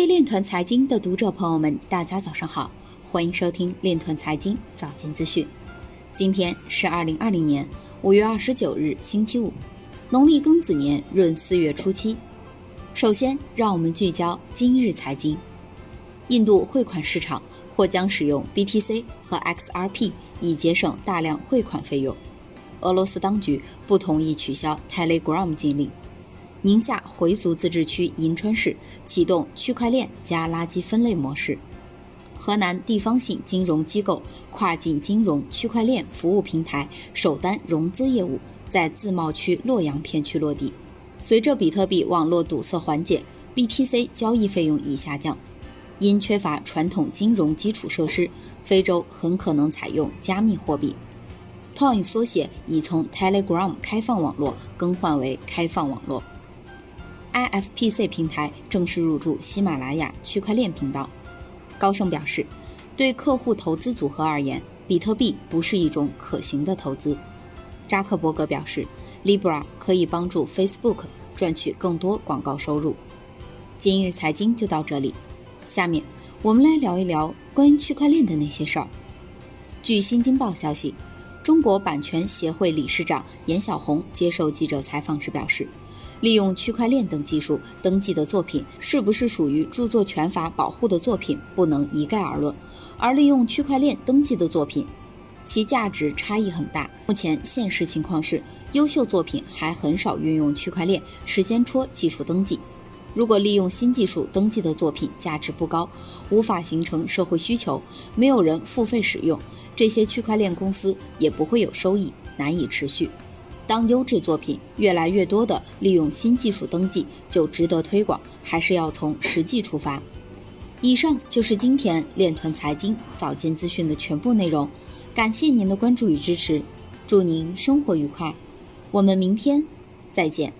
位链团财经的读者朋友们，大家早上好，欢迎收听链团财经早间资讯。今天是二零二零年五月二十九日，星期五，农历庚子年闰四月初七。首先，让我们聚焦今日财经。印度汇款市场或将使用 BTC 和 XRP 以节省大量汇款费用。俄罗斯当局不同意取消 Telegram 禁令。宁夏回族自治区银川市启动区块链加垃圾分类模式。河南地方性金融机构跨境金融区块链服务平台首单融资业务在自贸区洛阳片区落地。随着比特币网络堵塞缓解，BTC 交易费用已下降。因缺乏传统金融基础设施，非洲很可能采用加密货币。Toin 缩写已从 Telegram 开放网络更换为开放网络。IFPC 平台正式入驻喜马拉雅区块链频道。高盛表示，对客户投资组合而言，比特币不是一种可行的投资。扎克伯格表示，Libra 可以帮助 Facebook 赚取更多广告收入。今日财经就到这里，下面我们来聊一聊关于区块链的那些事儿。据新京报消息，中国版权协会理事长严小红接受记者采访时表示。利用区块链等技术登记的作品是不是属于著作权法保护的作品，不能一概而论。而利用区块链登记的作品，其价值差异很大。目前现实情况是，优秀作品还很少运用区块链时间戳技术登记。如果利用新技术登记的作品价值不高，无法形成社会需求，没有人付费使用，这些区块链公司也不会有收益，难以持续。当优质作品越来越多的利用新技术登记，就值得推广，还是要从实际出发。以上就是今天链团财经早间资讯的全部内容，感谢您的关注与支持，祝您生活愉快，我们明天再见。